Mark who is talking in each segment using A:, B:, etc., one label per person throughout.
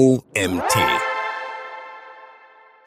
A: OMT.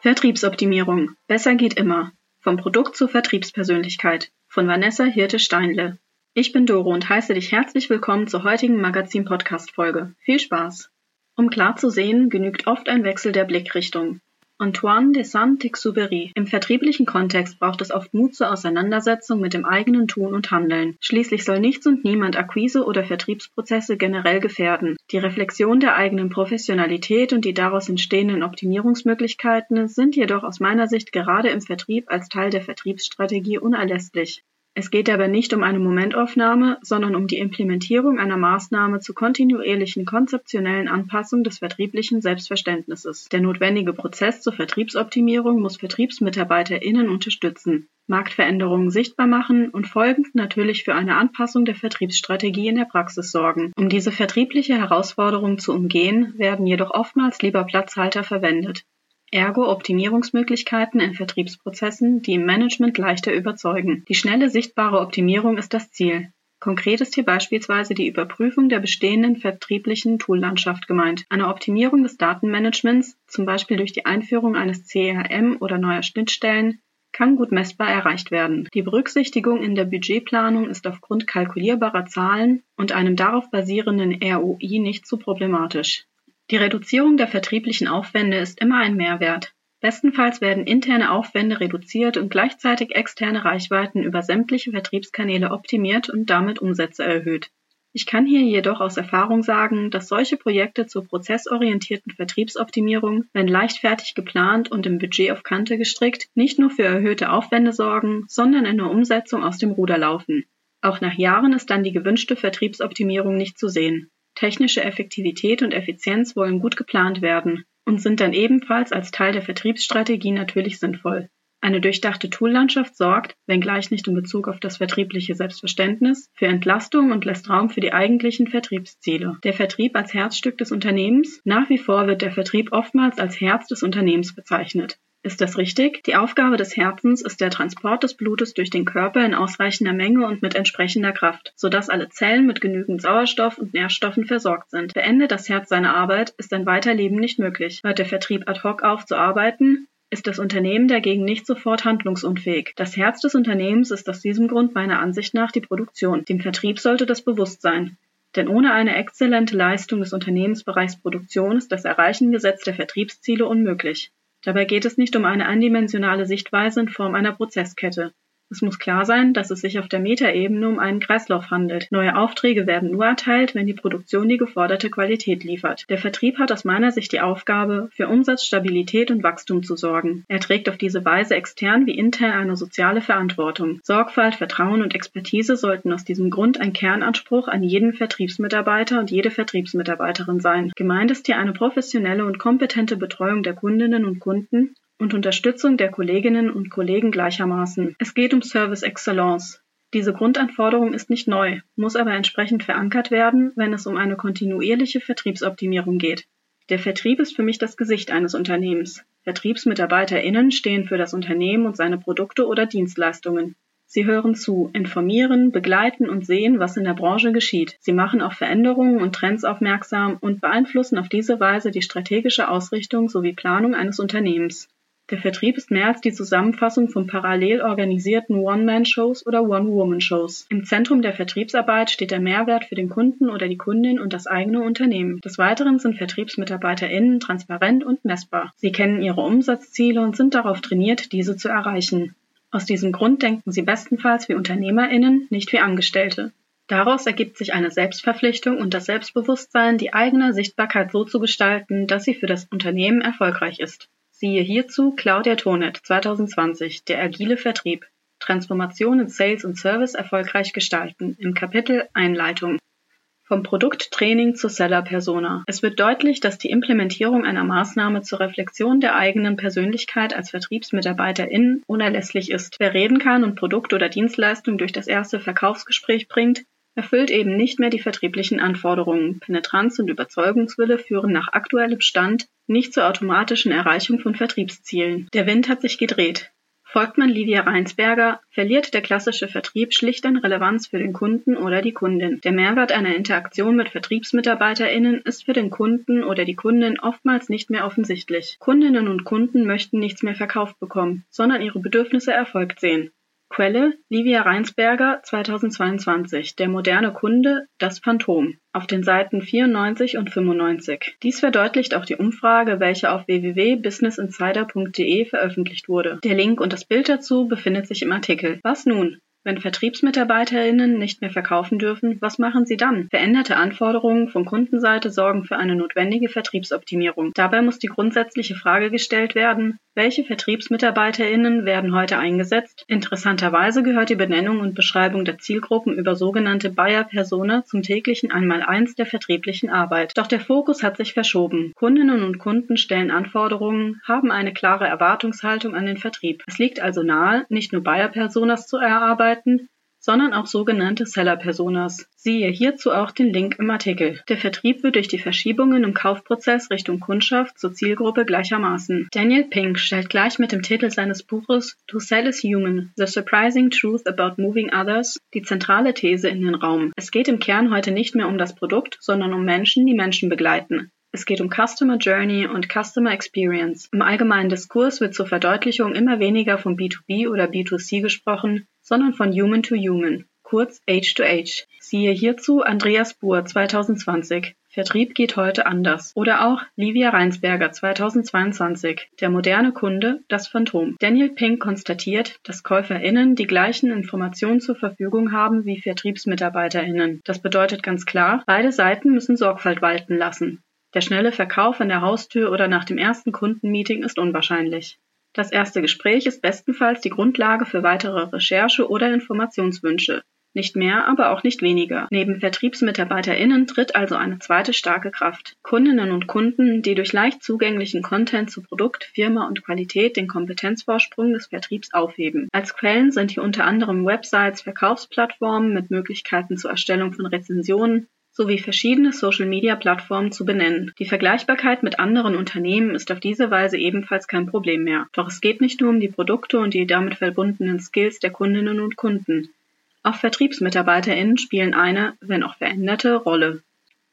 B: Vertriebsoptimierung. Besser geht immer. Vom Produkt zur Vertriebspersönlichkeit. Von Vanessa Hirte-Steinle. Ich bin Doro und heiße dich herzlich willkommen zur heutigen Magazin-Podcast-Folge. Viel Spaß! Um klar zu sehen, genügt oft ein Wechsel der Blickrichtung. Antoine de Saint-Exupéry. Im vertrieblichen Kontext braucht es oft Mut zur Auseinandersetzung mit dem eigenen Tun und Handeln. Schließlich soll nichts und niemand Akquise oder Vertriebsprozesse generell gefährden. Die Reflexion der eigenen Professionalität und die daraus entstehenden Optimierungsmöglichkeiten sind jedoch aus meiner Sicht gerade im Vertrieb als Teil der Vertriebsstrategie unerlässlich. Es geht dabei nicht um eine Momentaufnahme, sondern um die Implementierung einer Maßnahme zur kontinuierlichen konzeptionellen Anpassung des vertrieblichen Selbstverständnisses. Der notwendige Prozess zur Vertriebsoptimierung muss VertriebsmitarbeiterInnen unterstützen, Marktveränderungen sichtbar machen und folgend natürlich für eine Anpassung der Vertriebsstrategie in der Praxis sorgen. Um diese vertriebliche Herausforderung zu umgehen, werden jedoch oftmals lieber Platzhalter verwendet ergo Optimierungsmöglichkeiten in Vertriebsprozessen, die im Management leichter überzeugen. Die schnelle sichtbare Optimierung ist das Ziel. Konkret ist hier beispielsweise die Überprüfung der bestehenden vertrieblichen Toollandschaft gemeint. Eine Optimierung des Datenmanagements, zum Beispiel durch die Einführung eines CRM oder neuer Schnittstellen, kann gut messbar erreicht werden. Die Berücksichtigung in der Budgetplanung ist aufgrund kalkulierbarer Zahlen und einem darauf basierenden ROI nicht zu problematisch. Die Reduzierung der vertrieblichen Aufwände ist immer ein Mehrwert. Bestenfalls werden interne Aufwände reduziert und gleichzeitig externe Reichweiten über sämtliche Vertriebskanäle optimiert und damit Umsätze erhöht. Ich kann hier jedoch aus Erfahrung sagen, dass solche Projekte zur prozessorientierten Vertriebsoptimierung, wenn leichtfertig geplant und im Budget auf Kante gestrickt, nicht nur für erhöhte Aufwände sorgen, sondern in der Umsetzung aus dem Ruder laufen. Auch nach Jahren ist dann die gewünschte Vertriebsoptimierung nicht zu sehen. Technische Effektivität und Effizienz wollen gut geplant werden und sind dann ebenfalls als Teil der Vertriebsstrategie natürlich sinnvoll. Eine durchdachte Toollandschaft sorgt, wenngleich nicht in Bezug auf das vertriebliche Selbstverständnis, für Entlastung und lässt Raum für die eigentlichen Vertriebsziele. Der Vertrieb als Herzstück des Unternehmens. Nach wie vor wird der Vertrieb oftmals als Herz des Unternehmens bezeichnet. Ist das richtig? Die Aufgabe des Herzens ist der Transport des Blutes durch den Körper in ausreichender Menge und mit entsprechender Kraft, sodass alle Zellen mit genügend Sauerstoff und Nährstoffen versorgt sind. Beendet das Herz seine Arbeit, ist ein Weiterleben nicht möglich. Hört der Vertrieb ad hoc auf zu arbeiten, ist das Unternehmen dagegen nicht sofort handlungsunfähig. Das Herz des Unternehmens ist aus diesem Grund meiner Ansicht nach die Produktion. Dem Vertrieb sollte das bewusst sein. Denn ohne eine exzellente Leistung des Unternehmensbereichs Produktion ist das Erreichen gesetzter Vertriebsziele unmöglich. Dabei geht es nicht um eine eindimensionale Sichtweise in Form einer Prozesskette. Es muss klar sein, dass es sich auf der Metaebene um einen Kreislauf handelt. Neue Aufträge werden nur erteilt, wenn die Produktion die geforderte Qualität liefert. Der Vertrieb hat aus meiner Sicht die Aufgabe, für Umsatzstabilität und Wachstum zu sorgen. Er trägt auf diese Weise extern wie intern eine soziale Verantwortung. Sorgfalt, Vertrauen und Expertise sollten aus diesem Grund ein Kernanspruch an jeden Vertriebsmitarbeiter und jede Vertriebsmitarbeiterin sein. Gemeint ist hier eine professionelle und kompetente Betreuung der Kundinnen und Kunden und Unterstützung der Kolleginnen und Kollegen gleichermaßen. Es geht um Service Excellence. Diese Grundanforderung ist nicht neu, muss aber entsprechend verankert werden, wenn es um eine kontinuierliche Vertriebsoptimierung geht. Der Vertrieb ist für mich das Gesicht eines Unternehmens. VertriebsmitarbeiterInnen stehen für das Unternehmen und seine Produkte oder Dienstleistungen. Sie hören zu, informieren, begleiten und sehen, was in der Branche geschieht. Sie machen auf Veränderungen und Trends aufmerksam und beeinflussen auf diese Weise die strategische Ausrichtung sowie Planung eines Unternehmens. Der Vertrieb ist mehr als die Zusammenfassung von parallel organisierten One-Man-Shows oder One-Woman-Shows. Im Zentrum der Vertriebsarbeit steht der Mehrwert für den Kunden oder die Kundin und das eigene Unternehmen. Des Weiteren sind VertriebsmitarbeiterInnen transparent und messbar. Sie kennen ihre Umsatzziele und sind darauf trainiert, diese zu erreichen. Aus diesem Grund denken sie bestenfalls wie UnternehmerInnen, nicht wie Angestellte. Daraus ergibt sich eine Selbstverpflichtung und das Selbstbewusstsein, die eigene Sichtbarkeit so zu gestalten, dass sie für das Unternehmen erfolgreich ist. Siehe hierzu Claudia Tonet 2020 Der agile Vertrieb Transformation in Sales und Service erfolgreich gestalten im Kapitel Einleitung vom Produkttraining zur Seller-Persona. Es wird deutlich, dass die Implementierung einer Maßnahme zur Reflexion der eigenen Persönlichkeit als VertriebsmitarbeiterInnen unerlässlich ist. Wer reden kann und Produkt oder Dienstleistung durch das erste Verkaufsgespräch bringt, erfüllt eben nicht mehr die vertrieblichen Anforderungen. Penetranz und Überzeugungswille führen nach aktuellem Stand nicht zur automatischen Erreichung von Vertriebszielen. Der Wind hat sich gedreht. Folgt man Livia Reinsberger, verliert der klassische Vertrieb schlicht an Relevanz für den Kunden oder die Kundin. Der Mehrwert einer Interaktion mit VertriebsmitarbeiterInnen ist für den Kunden oder die Kundin oftmals nicht mehr offensichtlich. Kundinnen und Kunden möchten nichts mehr verkauft bekommen, sondern ihre Bedürfnisse erfolgt sehen. Quelle Livia Reinsberger 2022 Der moderne Kunde, das Phantom auf den Seiten 94 und 95. Dies verdeutlicht auch die Umfrage, welche auf www.businessinsider.de veröffentlicht wurde. Der Link und das Bild dazu befindet sich im Artikel. Was nun? Wenn VertriebsmitarbeiterInnen nicht mehr verkaufen dürfen, was machen sie dann? Veränderte Anforderungen von Kundenseite sorgen für eine notwendige Vertriebsoptimierung. Dabei muss die grundsätzliche Frage gestellt werden, welche VertriebsmitarbeiterInnen werden heute eingesetzt? Interessanterweise gehört die Benennung und Beschreibung der Zielgruppen über sogenannte Buyer-Persona zum täglichen Einmaleins der vertrieblichen Arbeit. Doch der Fokus hat sich verschoben. Kundinnen und Kunden stellen Anforderungen, haben eine klare Erwartungshaltung an den Vertrieb. Es liegt also nahe, nicht nur Buyer-Personas zu erarbeiten, sondern auch sogenannte Seller-Personas. Siehe hierzu auch den Link im Artikel. Der Vertrieb wird durch die Verschiebungen im Kaufprozess Richtung Kundschaft zur Zielgruppe gleichermaßen. Daniel Pink stellt gleich mit dem Titel seines Buches To Sell is Human, The Surprising Truth About Moving Others die zentrale These in den Raum. Es geht im Kern heute nicht mehr um das Produkt, sondern um Menschen, die Menschen begleiten. Es geht um Customer Journey und Customer Experience. Im allgemeinen Diskurs wird zur Verdeutlichung immer weniger von B2B oder B2C gesprochen, sondern von Human to Human, kurz Age to Age. Siehe hierzu Andreas Buhr 2020. Vertrieb geht heute anders. Oder auch Livia Reinsberger 2022. Der moderne Kunde, das Phantom. Daniel Pink konstatiert, dass KäuferInnen die gleichen Informationen zur Verfügung haben wie VertriebsmitarbeiterInnen. Das bedeutet ganz klar, beide Seiten müssen Sorgfalt walten lassen. Der schnelle Verkauf an der Haustür oder nach dem ersten Kundenmeeting ist unwahrscheinlich. Das erste Gespräch ist bestenfalls die Grundlage für weitere Recherche oder Informationswünsche. Nicht mehr, aber auch nicht weniger. Neben VertriebsmitarbeiterInnen tritt also eine zweite starke Kraft. Kundinnen und Kunden, die durch leicht zugänglichen Content zu Produkt, Firma und Qualität den Kompetenzvorsprung des Vertriebs aufheben. Als Quellen sind hier unter anderem Websites, Verkaufsplattformen mit Möglichkeiten zur Erstellung von Rezensionen, sowie verschiedene Social-Media-Plattformen zu benennen. Die Vergleichbarkeit mit anderen Unternehmen ist auf diese Weise ebenfalls kein Problem mehr. Doch es geht nicht nur um die Produkte und die damit verbundenen Skills der Kundinnen und Kunden. Auch VertriebsmitarbeiterInnen spielen eine, wenn auch veränderte, Rolle.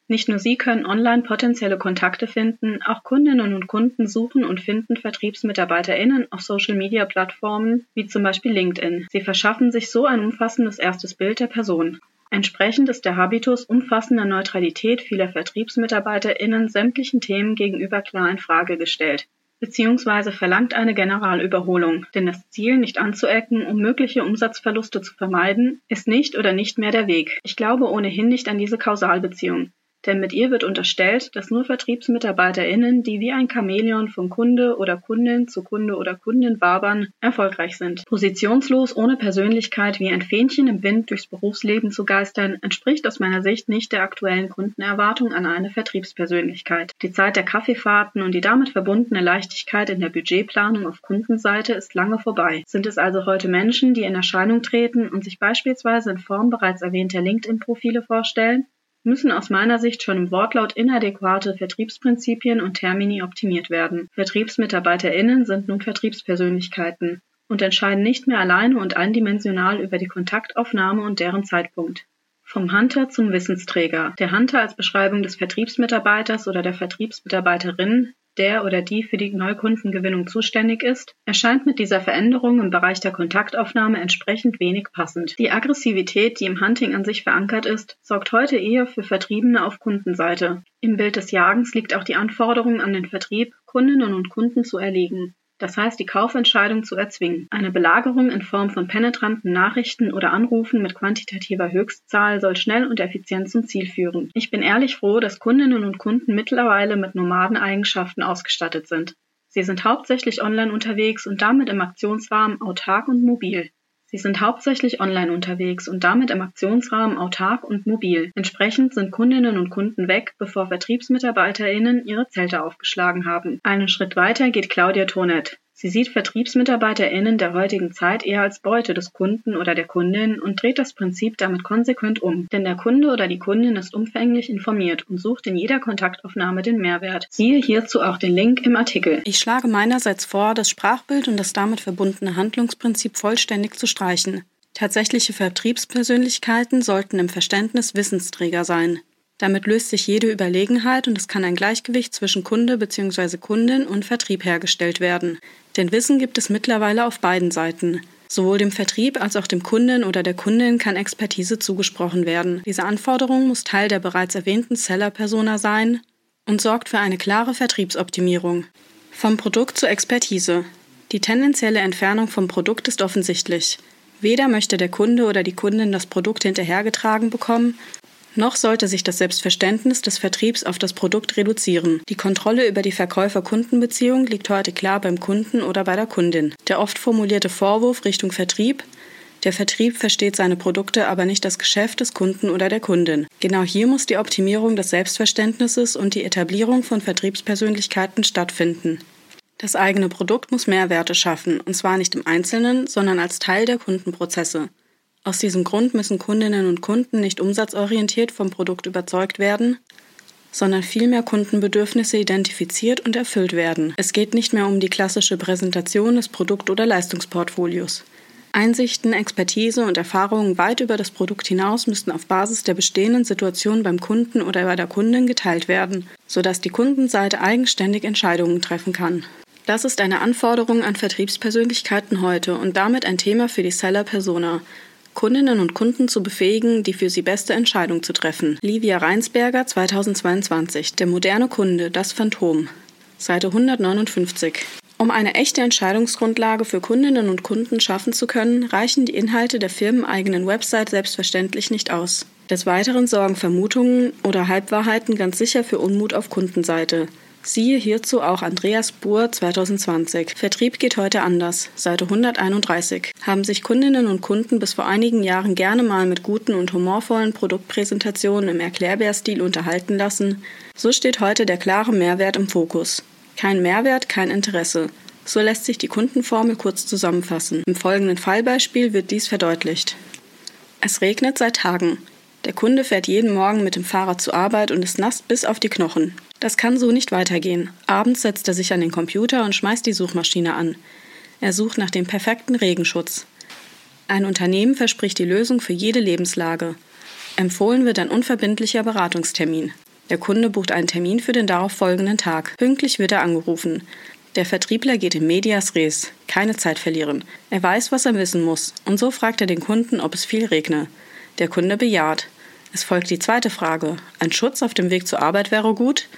B: Nicht nur sie können online potenzielle Kontakte finden, auch Kundinnen und Kunden suchen und finden VertriebsmitarbeiterInnen auf Social-Media-Plattformen wie zum Beispiel LinkedIn. Sie verschaffen sich so ein umfassendes erstes Bild der Person. Entsprechend ist der Habitus umfassender Neutralität vieler VertriebsmitarbeiterInnen sämtlichen Themen gegenüber klar in Frage gestellt beziehungsweise verlangt eine Generalüberholung, denn das Ziel, nicht anzuecken, um mögliche Umsatzverluste zu vermeiden, ist nicht oder nicht mehr der Weg. Ich glaube ohnehin nicht an diese Kausalbeziehung denn mit ihr wird unterstellt, dass nur VertriebsmitarbeiterInnen, die wie ein Chamäleon von Kunde oder Kundin zu Kunde oder Kundin wabern, erfolgreich sind. Positionslos, ohne Persönlichkeit, wie ein Fähnchen im Wind durchs Berufsleben zu geistern, entspricht aus meiner Sicht nicht der aktuellen Kundenerwartung an eine Vertriebspersönlichkeit. Die Zeit der Kaffeefahrten und die damit verbundene Leichtigkeit in der Budgetplanung auf Kundenseite ist lange vorbei. Sind es also heute Menschen, die in Erscheinung treten und sich beispielsweise in Form bereits erwähnter LinkedIn-Profile vorstellen? Müssen aus meiner Sicht schon im Wortlaut inadäquate Vertriebsprinzipien und Termini optimiert werden. VertriebsmitarbeiterInnen sind nun Vertriebspersönlichkeiten und entscheiden nicht mehr alleine und eindimensional über die Kontaktaufnahme und deren Zeitpunkt. Vom Hunter zum Wissensträger. Der Hunter als Beschreibung des Vertriebsmitarbeiters oder der Vertriebsmitarbeiterin der oder die für die Neukundengewinnung zuständig ist, erscheint mit dieser Veränderung im Bereich der Kontaktaufnahme entsprechend wenig passend. Die Aggressivität, die im Hunting an sich verankert ist, sorgt heute eher für Vertriebene auf Kundenseite. Im Bild des Jagens liegt auch die Anforderung an den Vertrieb, Kundinnen und Kunden zu erlegen das heißt die Kaufentscheidung zu erzwingen. Eine Belagerung in Form von penetranten Nachrichten oder Anrufen mit quantitativer Höchstzahl soll schnell und effizient zum Ziel führen. Ich bin ehrlich froh, dass Kundinnen und Kunden mittlerweile mit Nomadeneigenschaften ausgestattet sind. Sie sind hauptsächlich online unterwegs und damit im Aktionsrahmen autark und mobil. Sie sind hauptsächlich online unterwegs und damit im Aktionsrahmen autark und mobil. Entsprechend sind Kundinnen und Kunden weg, bevor VertriebsmitarbeiterInnen ihre Zelte aufgeschlagen haben. Einen Schritt weiter geht Claudia Tonet.
C: Sie sieht VertriebsmitarbeiterInnen der heutigen Zeit eher als Beute des Kunden oder der Kundin und dreht das Prinzip damit konsequent um. Denn der Kunde oder die Kundin ist umfänglich informiert und sucht in jeder Kontaktaufnahme den Mehrwert. Siehe hierzu auch den Link im Artikel.
B: Ich schlage meinerseits vor, das Sprachbild und das damit verbundene Handlungsprinzip vollständig zu streichen. Tatsächliche Vertriebspersönlichkeiten sollten im Verständnis Wissensträger sein. Damit löst sich jede Überlegenheit und es kann ein Gleichgewicht zwischen Kunde bzw. Kundin und Vertrieb hergestellt werden. Denn Wissen gibt es mittlerweile auf beiden Seiten. Sowohl dem Vertrieb als auch dem Kunden oder der Kundin kann Expertise zugesprochen werden. Diese Anforderung muss Teil der bereits erwähnten Seller-Persona sein und sorgt für eine klare Vertriebsoptimierung. Vom Produkt zur Expertise. Die tendenzielle Entfernung vom Produkt ist offensichtlich. Weder möchte der Kunde oder die Kundin das Produkt hinterhergetragen bekommen, noch sollte sich das Selbstverständnis des Vertriebs auf das Produkt reduzieren. Die Kontrolle über die Verkäufer-Kundenbeziehung liegt heute klar beim Kunden oder bei der Kundin. Der oft formulierte Vorwurf Richtung Vertrieb der Vertrieb versteht seine Produkte aber nicht das Geschäft des Kunden oder der Kundin. Genau hier muss die Optimierung des Selbstverständnisses und die Etablierung von Vertriebspersönlichkeiten stattfinden. Das eigene Produkt muss Mehrwerte schaffen, und zwar nicht im Einzelnen, sondern als Teil der Kundenprozesse. Aus diesem Grund müssen Kundinnen und Kunden nicht umsatzorientiert vom Produkt überzeugt werden, sondern vielmehr Kundenbedürfnisse identifiziert und erfüllt werden. Es geht nicht mehr um die klassische Präsentation des Produkt- oder Leistungsportfolios. Einsichten, Expertise und Erfahrungen weit über das Produkt hinaus müssten auf Basis der bestehenden Situation beim Kunden oder bei der Kundin geteilt werden, sodass die Kundenseite eigenständig Entscheidungen treffen kann. Das ist eine Anforderung an Vertriebspersönlichkeiten heute und damit ein Thema für die Seller-Persona, Kundinnen und Kunden zu befähigen, die für sie beste Entscheidung zu treffen. Livia Reinsberger 2022. Der moderne Kunde, das Phantom. Seite 159. Um eine echte Entscheidungsgrundlage für Kundinnen und Kunden schaffen zu können, reichen die Inhalte der firmeneigenen Website selbstverständlich nicht aus. Des Weiteren sorgen Vermutungen oder Halbwahrheiten ganz sicher für Unmut auf Kundenseite. Siehe hierzu auch Andreas Buhr 2020. Vertrieb geht heute anders. Seite 131. Haben sich Kundinnen und Kunden bis vor einigen Jahren gerne mal mit guten und humorvollen Produktpräsentationen im Erklärbärstil unterhalten lassen, so steht heute der klare Mehrwert im Fokus. Kein Mehrwert, kein Interesse. So lässt sich die Kundenformel kurz zusammenfassen. Im folgenden Fallbeispiel wird dies verdeutlicht. Es regnet seit Tagen. Der Kunde fährt jeden Morgen mit dem Fahrrad zur Arbeit und ist nass bis auf die Knochen. Das kann so nicht weitergehen. Abends setzt er sich an den Computer und schmeißt die Suchmaschine an. Er sucht nach dem perfekten Regenschutz. Ein Unternehmen verspricht die Lösung für jede Lebenslage. Empfohlen wird ein unverbindlicher Beratungstermin. Der Kunde bucht einen Termin für den darauf folgenden Tag. Pünktlich wird er angerufen. Der Vertriebler geht in medias res. Keine Zeit verlieren. Er weiß, was er wissen muss. Und so fragt er den Kunden, ob es viel regne. Der Kunde bejaht. Es folgt die zweite Frage. Ein Schutz auf dem Weg zur Arbeit wäre gut?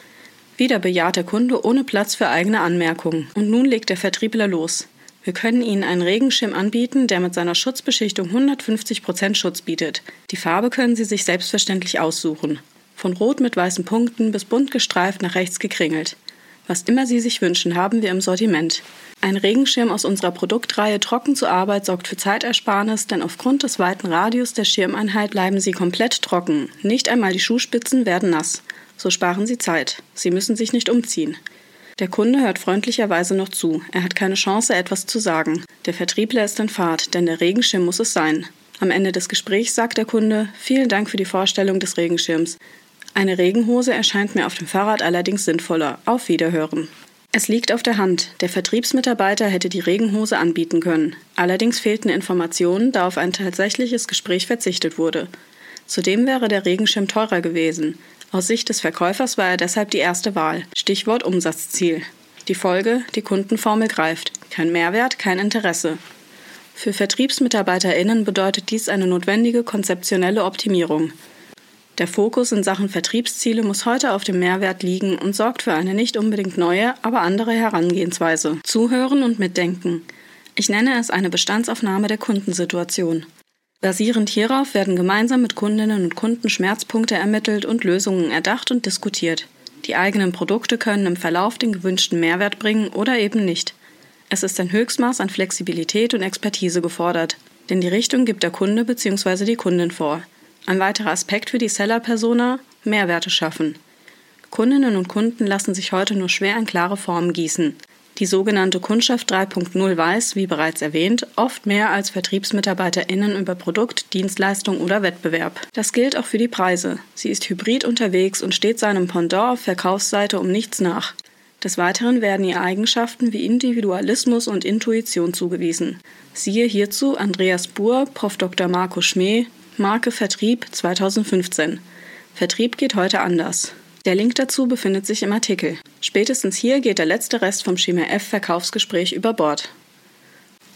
B: Wieder bejaht der Kunde ohne Platz für eigene Anmerkungen. Und nun legt der Vertriebler los. Wir können Ihnen einen Regenschirm anbieten, der mit seiner Schutzbeschichtung 150% Schutz bietet. Die Farbe können Sie sich selbstverständlich aussuchen. Von rot mit weißen Punkten bis bunt gestreift nach rechts gekringelt. Was immer Sie sich wünschen, haben wir im Sortiment. Ein Regenschirm aus unserer Produktreihe Trocken zur Arbeit sorgt für Zeitersparnis, denn aufgrund des weiten Radius der Schirmeinheit bleiben sie komplett trocken. Nicht einmal die Schuhspitzen werden nass. So sparen Sie Zeit. Sie müssen sich nicht umziehen. Der Kunde hört freundlicherweise noch zu. Er hat keine Chance, etwas zu sagen. Der Vertriebler ist in Fahrt, denn der Regenschirm muss es sein. Am Ende des Gesprächs sagt der Kunde: Vielen Dank für die Vorstellung des Regenschirms. Eine Regenhose erscheint mir auf dem Fahrrad allerdings sinnvoller. Auf Wiederhören. Es liegt auf der Hand. Der Vertriebsmitarbeiter hätte die Regenhose anbieten können. Allerdings fehlten Informationen, da auf ein tatsächliches Gespräch verzichtet wurde. Zudem wäre der Regenschirm teurer gewesen. Aus Sicht des Verkäufers war er deshalb die erste Wahl. Stichwort Umsatzziel. Die Folge, die Kundenformel greift. Kein Mehrwert, kein Interesse. Für VertriebsmitarbeiterInnen bedeutet dies eine notwendige konzeptionelle Optimierung. Der Fokus in Sachen Vertriebsziele muss heute auf dem Mehrwert liegen und sorgt für eine nicht unbedingt neue, aber andere Herangehensweise. Zuhören und mitdenken. Ich nenne es eine Bestandsaufnahme der Kundensituation. Basierend hierauf werden gemeinsam mit Kundinnen und Kunden Schmerzpunkte ermittelt und Lösungen erdacht und diskutiert. Die eigenen Produkte können im Verlauf den gewünschten Mehrwert bringen oder eben nicht. Es ist ein Höchstmaß an Flexibilität und Expertise gefordert, denn die Richtung gibt der Kunde bzw. die Kundin vor. Ein weiterer Aspekt für die Seller-Persona: Mehrwerte schaffen. Kundinnen und Kunden lassen sich heute nur schwer in klare Formen gießen. Die sogenannte Kundschaft 3.0 weiß, wie bereits erwähnt, oft mehr als VertriebsmitarbeiterInnen über Produkt, Dienstleistung oder Wettbewerb. Das gilt auch für die Preise. Sie ist hybrid unterwegs und steht seinem Pendant auf Verkaufsseite um nichts nach. Des Weiteren werden ihr Eigenschaften wie Individualismus und Intuition zugewiesen. Siehe hierzu Andreas Buhr, Prof. Dr. Marco Schmee, Marke Vertrieb 2015. Vertrieb geht heute anders. Der Link dazu befindet sich im Artikel. Spätestens hier geht der letzte Rest vom Schema F Verkaufsgespräch über Bord.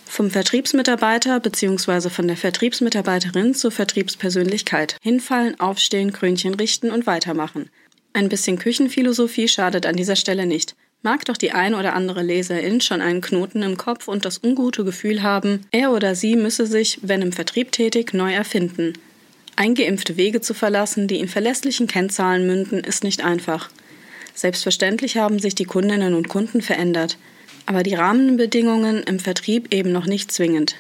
B: Vom Vertriebsmitarbeiter bzw. von der Vertriebsmitarbeiterin zur Vertriebspersönlichkeit. Hinfallen, aufstehen, Krönchen richten und weitermachen. Ein bisschen Küchenphilosophie schadet an dieser Stelle nicht. Mag doch die ein oder andere Leserin schon einen Knoten im Kopf und das ungute Gefühl haben, er oder sie müsse sich, wenn im Vertrieb tätig, neu erfinden. Eingeimpfte Wege zu verlassen, die in verlässlichen Kennzahlen münden, ist nicht einfach. Selbstverständlich haben sich die Kundinnen und Kunden verändert, aber die Rahmenbedingungen im Vertrieb eben noch nicht zwingend.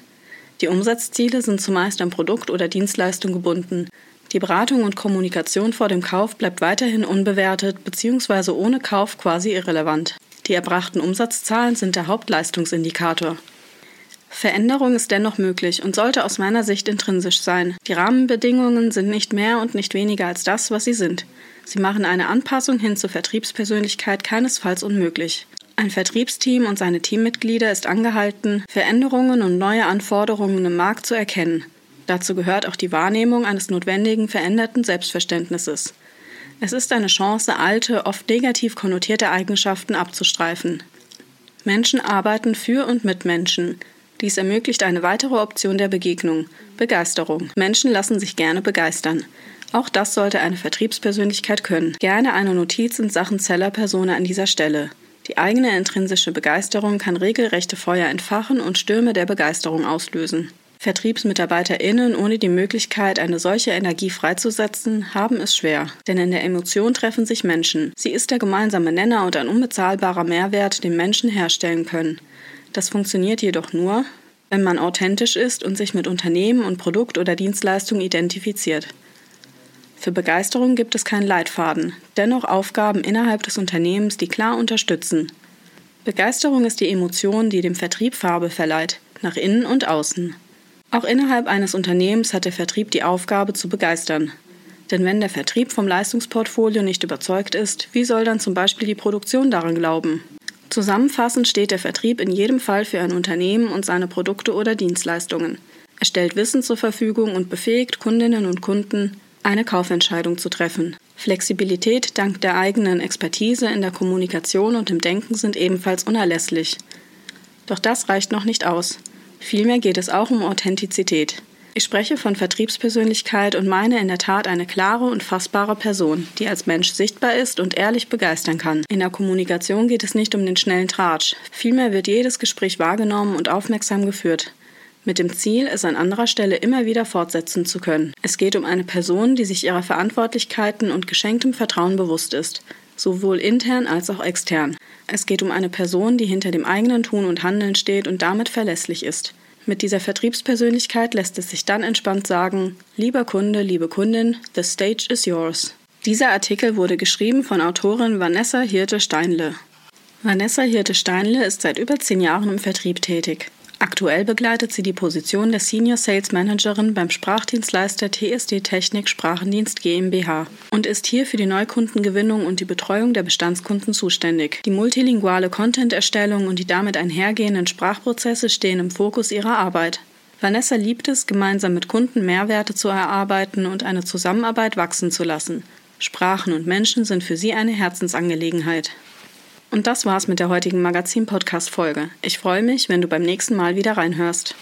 B: Die Umsatzziele sind zumeist an Produkt oder Dienstleistung gebunden. Die Beratung und Kommunikation vor dem Kauf bleibt weiterhin unbewertet bzw. ohne Kauf quasi irrelevant. Die erbrachten Umsatzzahlen sind der Hauptleistungsindikator. Veränderung ist dennoch möglich und sollte aus meiner Sicht intrinsisch sein. Die Rahmenbedingungen sind nicht mehr und nicht weniger als das, was sie sind. Sie machen eine Anpassung hin zur Vertriebspersönlichkeit keinesfalls unmöglich. Ein Vertriebsteam und seine Teammitglieder ist angehalten, Veränderungen und neue Anforderungen im Markt zu erkennen. Dazu gehört auch die Wahrnehmung eines notwendigen veränderten Selbstverständnisses. Es ist eine Chance, alte, oft negativ konnotierte Eigenschaften abzustreifen. Menschen arbeiten für und mit Menschen. Dies ermöglicht eine weitere Option der Begegnung, Begeisterung. Menschen lassen sich gerne begeistern. Auch das sollte eine Vertriebspersönlichkeit können. Gerne eine Notiz in Sachen Zellerpersona an dieser Stelle. Die eigene intrinsische Begeisterung kann regelrechte Feuer entfachen und Stürme der Begeisterung auslösen. VertriebsmitarbeiterInnen ohne die Möglichkeit, eine solche Energie freizusetzen, haben es schwer. Denn in der Emotion treffen sich Menschen. Sie ist der gemeinsame Nenner und ein unbezahlbarer Mehrwert, den Menschen herstellen können. Das funktioniert jedoch nur, wenn man authentisch ist und sich mit Unternehmen und Produkt oder Dienstleistung identifiziert. Für Begeisterung gibt es keinen Leitfaden, dennoch Aufgaben innerhalb des Unternehmens, die klar unterstützen. Begeisterung ist die Emotion, die dem Vertrieb Farbe verleiht, nach innen und außen. Auch innerhalb eines Unternehmens hat der Vertrieb die Aufgabe zu begeistern. Denn wenn der Vertrieb vom Leistungsportfolio nicht überzeugt ist, wie soll dann zum Beispiel die Produktion daran glauben? Zusammenfassend steht der Vertrieb in jedem Fall für ein Unternehmen und seine Produkte oder Dienstleistungen. Er stellt Wissen zur Verfügung und befähigt Kundinnen und Kunden, eine Kaufentscheidung zu treffen. Flexibilität dank der eigenen Expertise in der Kommunikation und im Denken sind ebenfalls unerlässlich. Doch das reicht noch nicht aus. Vielmehr geht es auch um Authentizität. Ich spreche von Vertriebspersönlichkeit und meine in der Tat eine klare und fassbare Person, die als Mensch sichtbar ist und ehrlich begeistern kann. In der Kommunikation geht es nicht um den schnellen Tratsch. Vielmehr wird jedes Gespräch wahrgenommen und aufmerksam geführt. Mit dem Ziel, es an anderer Stelle immer wieder fortsetzen zu können. Es geht um eine Person, die sich ihrer Verantwortlichkeiten und geschenktem Vertrauen bewusst ist, sowohl intern als auch extern. Es geht um eine Person, die hinter dem eigenen Tun und Handeln steht und damit verlässlich ist. Mit dieser Vertriebspersönlichkeit lässt es sich dann entspannt sagen, lieber Kunde, liebe Kundin, the stage is yours. Dieser Artikel wurde geschrieben von Autorin Vanessa Hirte-Steinle. Vanessa Hirte-Steinle ist seit über zehn Jahren im Vertrieb tätig. Aktuell begleitet sie die Position der Senior Sales Managerin beim Sprachdienstleister TSD Technik Sprachendienst GmbH und ist hier für die Neukundengewinnung und die Betreuung der Bestandskunden zuständig. Die multilinguale Content-Erstellung und die damit einhergehenden Sprachprozesse stehen im Fokus ihrer Arbeit. Vanessa liebt es, gemeinsam mit Kunden Mehrwerte zu erarbeiten und eine Zusammenarbeit wachsen zu lassen. Sprachen und Menschen sind für sie eine Herzensangelegenheit. Und das war's mit der heutigen Magazin-Podcast-Folge. Ich freue mich, wenn du beim nächsten Mal wieder reinhörst.